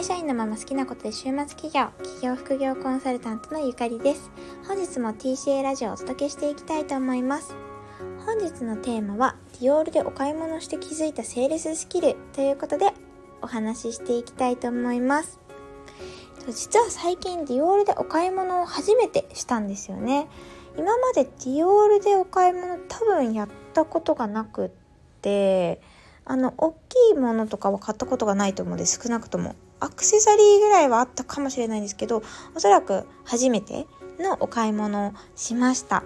会社員のまま好きなことで週末企業、企業副業コンサルタントのゆかりです。本日も TCA ラジオをお届けしていきたいと思います。本日のテーマは、ディオールでお買い物して気づいたセールススキルということでお話ししていきたいと思います。実は最近ディオールでお買い物を初めてしたんですよね。今までディオールでお買い物多分やったことがなくって、あの大きいものとかは買ったことがないと思うんで少なくともアクセサリーぐらいはあったかもしれないんですけどおそらく初めてのお買い物をしました。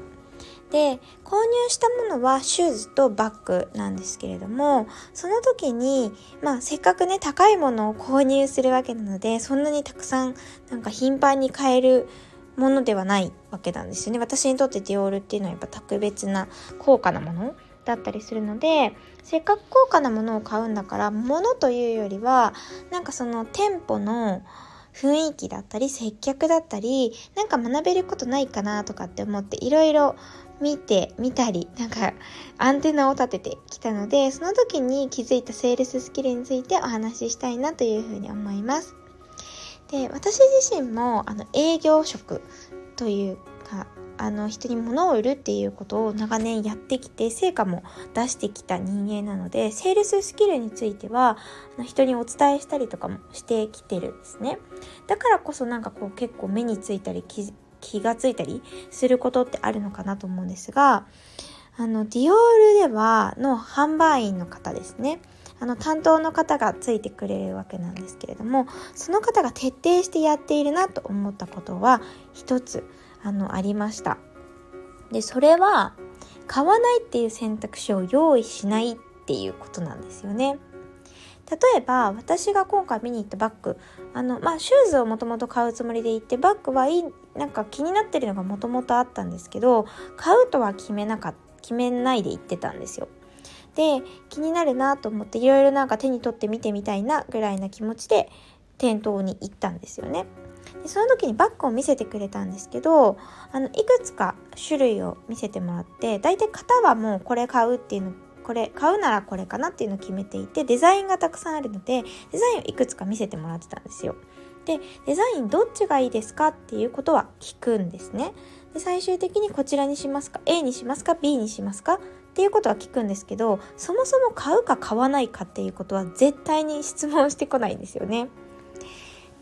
で購入したものはシューズとバッグなんですけれどもその時にまあせっかくね高いものを購入するわけなのでそんなにたくさんなんか頻繁に買えるものではないわけなんですよね。私にとってディオールっていうのはやっぱ特別な高価なものだったりするのでせっかく高価なものを買うんだから物というよりはなんかその店舗の雰囲気だったり接客だったりなんか学べることないかなとかって思っていろいろ見てみたりなんかアンテナを立ててきたのでその時に気づいたセールススキルについてお話ししたいなというふうに思います。で私自身もあの営業職というかあの人に物を売るっていうことを長年やってきて成果も出してきた人間なのでセールススキルについては人にお伝えしたりとかもしてきてるんですね。だからこそなんかこう結構目についたり気がついたりすることってあるのかなと思うんですがあのディオールではの販売員の方ですね。あの担当の方がついてくれるわけなんですけれどもその方が徹底してやっているなと思ったことは一つ。あのありました。でそれは買わないっていう選択肢を用意しないっていうことなんですよね。例えば私が今回見に行ったバッグ。あのまあシューズをもともと買うつもりで行ってバッグはいいなんか気になってるのがもともとあったんですけど買うとは決めなか決めないで行ってたんですよ。で気になるなと思っていろいろなんか手に取って見てみたいなぐらいな気持ちで店頭に行ったんですよね。でその時にバッグを見せてくれたんですけどあのいくつか種類を見せてもらって大体型はもうこれ買うっていうのこれ買うならこれかなっていうのを決めていてデザインがたくさんあるのでデザインをいくつか見せてもらってたんですよ。でデザインどっちがいいですかっていうことは聞くんですね。で最終的にこちらにしますか A にしますか B にしますかっていうことは聞くんですけどそもそも買うか買わないかっていうことは絶対に質問してこないんですよね。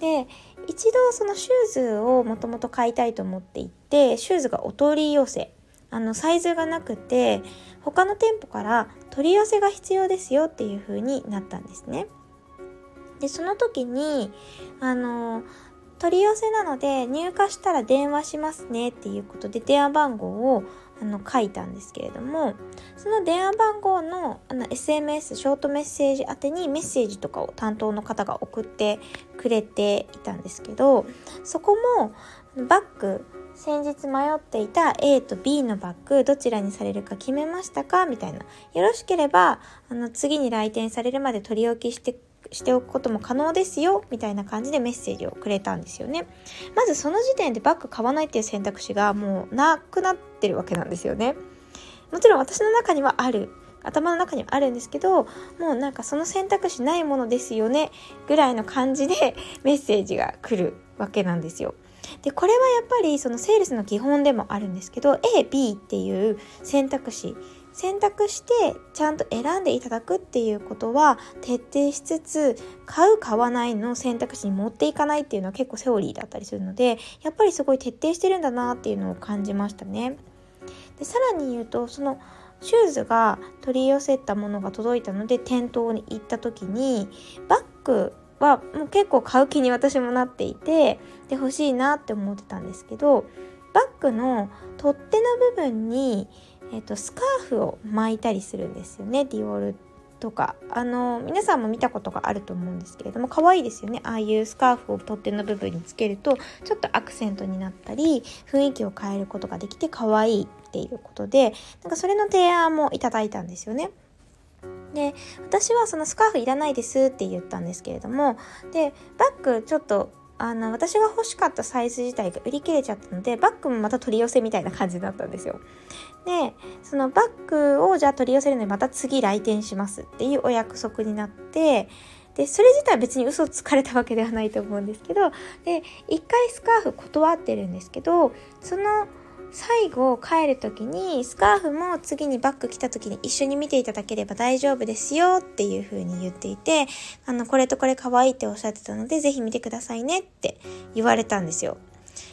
で一度そのシューズをもともと買いたいと思っていてシューズがお取り寄せあのサイズがなくて他の店舗から取り寄せが必要ですよっていう風になったんですね。でその時にあの取り寄せなので入荷したら電話しますねっていうことで電話番号をあの書いたんですけれどもその電話番号のあの SMS ショートメッセージ宛てにメッセージとかを担当の方が送ってくれていたんですけどそこもバッグ先日迷っていた A と B のバッグどちらにされるか決めましたか？みたいな。よろしければあの次に来店されるまで取り置きしてしておくことも可能ですよみたいな感じでメッセージをくれたんですよね。まずその時点でバッグ買わないっていう選択肢がもうなくなってるわけなんですよね。もちろん私の中にはある頭の中にはあるんですけどもうなんかその選択肢ないものですよねぐらいの感じでメッセージが来るわけなんですよ。でこれはやっぱりそのセールスの基本でもあるんですけど AB っていう選択肢選択してちゃんと選んでいただくっていうことは徹底しつつ買う買わないの選択肢に持っていかないっていうのは結構セオリーだったりするのでやっぱりすごい徹底してるんだなっていうのを感じましたね。でさらに言うとそのシューズが取り寄せたものが届いたので店頭に行った時にバッグはもう結構買う気に私もなっていてで欲しいなって思ってたんですけどバッグの取っ手の部分にえーと、スカーフを巻いたりするんですよね。ディオールとか。あの皆さんも見たことがあると思うんですけれども可愛いですよね。ああいうスカーフを取っ手の部分につけるとちょっとアクセントになったり雰囲気を変えることができて可愛いっていうことでなんかそれの提案もいただいたんですよね。で私はそのスカーフいらないですって言ったんですけれどもでバッグちょっとあの私が欲しかったサイズ自体が売り切れちゃったのでバッグもまた取り寄せみたいな感じだったんですよ。でそのバッグをじゃあ取り寄せるのにまた次来店しますっていうお約束になってで、それ自体は別に嘘つかれたわけではないと思うんですけど、で、1回スカーフ断ってるんですけど、その最後帰る時にスカーフも次にバッグ来た時に一緒に見ていただければ大丈夫ですよっていう風に言っていて、あの、これとこれ可愛いっておっしゃってたので、ぜひ見てくださいねって言われたんですよ。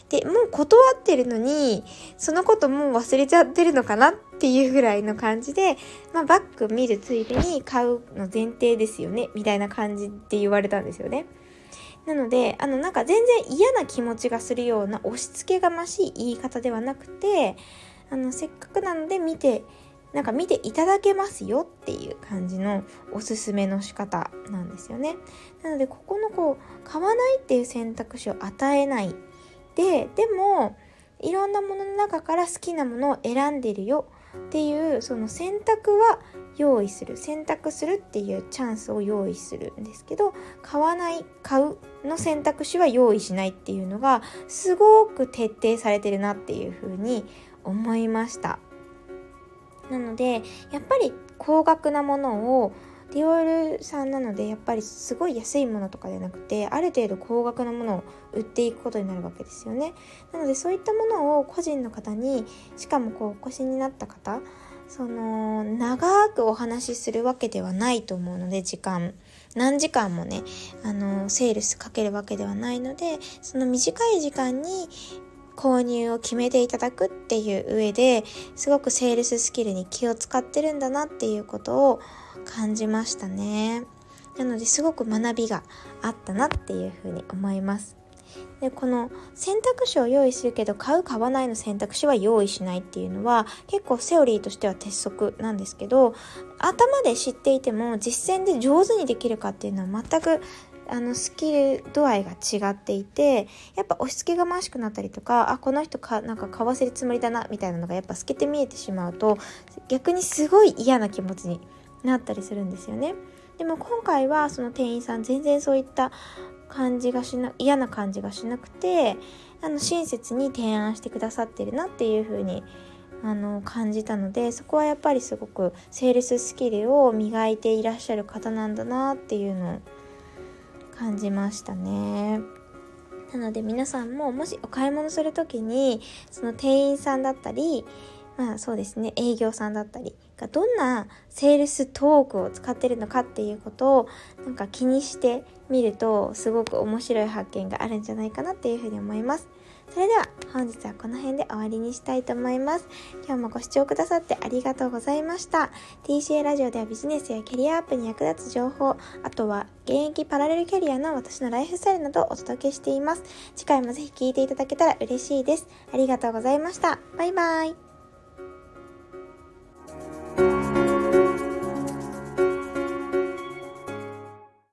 で、もう断ってるのに、そのこともう忘れちゃってるのかなっていうぐらいの感じで、まあ、バッグ見るついでに買うの前提ですよね、みたいな感じで言われたんですよね。なので、あの、なんか全然嫌な気持ちがするような押し付けがましい言い方ではなくて、あの、せっかくなので見て、なんか見ていただけますよっていう感じのおすすめの仕方なんですよね。なので、ここのこう、買わないっていう選択肢を与えない。で、でも、いろんなものの中から好きなものを選んでるよっていうその選択は用意する選択するっていうチャンスを用意するんですけど買わない買うの選択肢は用意しないっていうのがすごく徹底されてるなっていうふうに思いました。なのでやっぱり高額なものをディオールさんなのでやっぱりすごい安いものとかじゃなくてある程度高額なものを売っていくことになるわけですよね。なのでそういったものを個人の方にしかもこうお越しになった方その長くお話しするわけではないと思うので時間。何時間もねあのセールスかけるわけではないのでその短い時間に購入を決めていただくっていう上ですごくセールススキルに気を使ってるんだなっていうことを感じましたね。なのですごく学びがあったなっていうふうに思います。でこの選択肢を用意するけど買う買わないの選択肢は用意しないっていうのは結構セオリーとしては鉄則なんですけど頭で知っていても実践で上手にできるかっていうのは全くあのスキル度合いが違っていてやっぱ押し付けがましくなったりとかあこの人かなんか買わせるつもりだなみたいなのがやっぱ透けて見えてしまうと逆にすごい嫌な気持ちになったりするんですよね。でも今回はその店員さん全然そういった感じがしな嫌な感じがしなくてあの親切に提案してくださってるなっていう風にあの感じたのでそこはやっぱりすごくセールススキルを磨いていらっしゃる方なんだなっていうのを感じましたね。なので皆さんももしお買い物する時にその店員さんだったりまあそうですね営業さんだったりがどんなセールストークを使ってるのかっていうことをなんか気にしてみるとすごく面白い発見があるんじゃないかなっていうふうに思います。それでは本日はこの辺で終わりにしたいと思います。今日もご視聴くださってありがとうございました。TCA ラジオではビジネスやキャリアアップに役立つ情報、あとは現役パラレルキャリアの私のライフスタイルなどをお届けしています。次回もぜひ聴いていただけたら嬉しいです。ありがとうございました。バイバイ。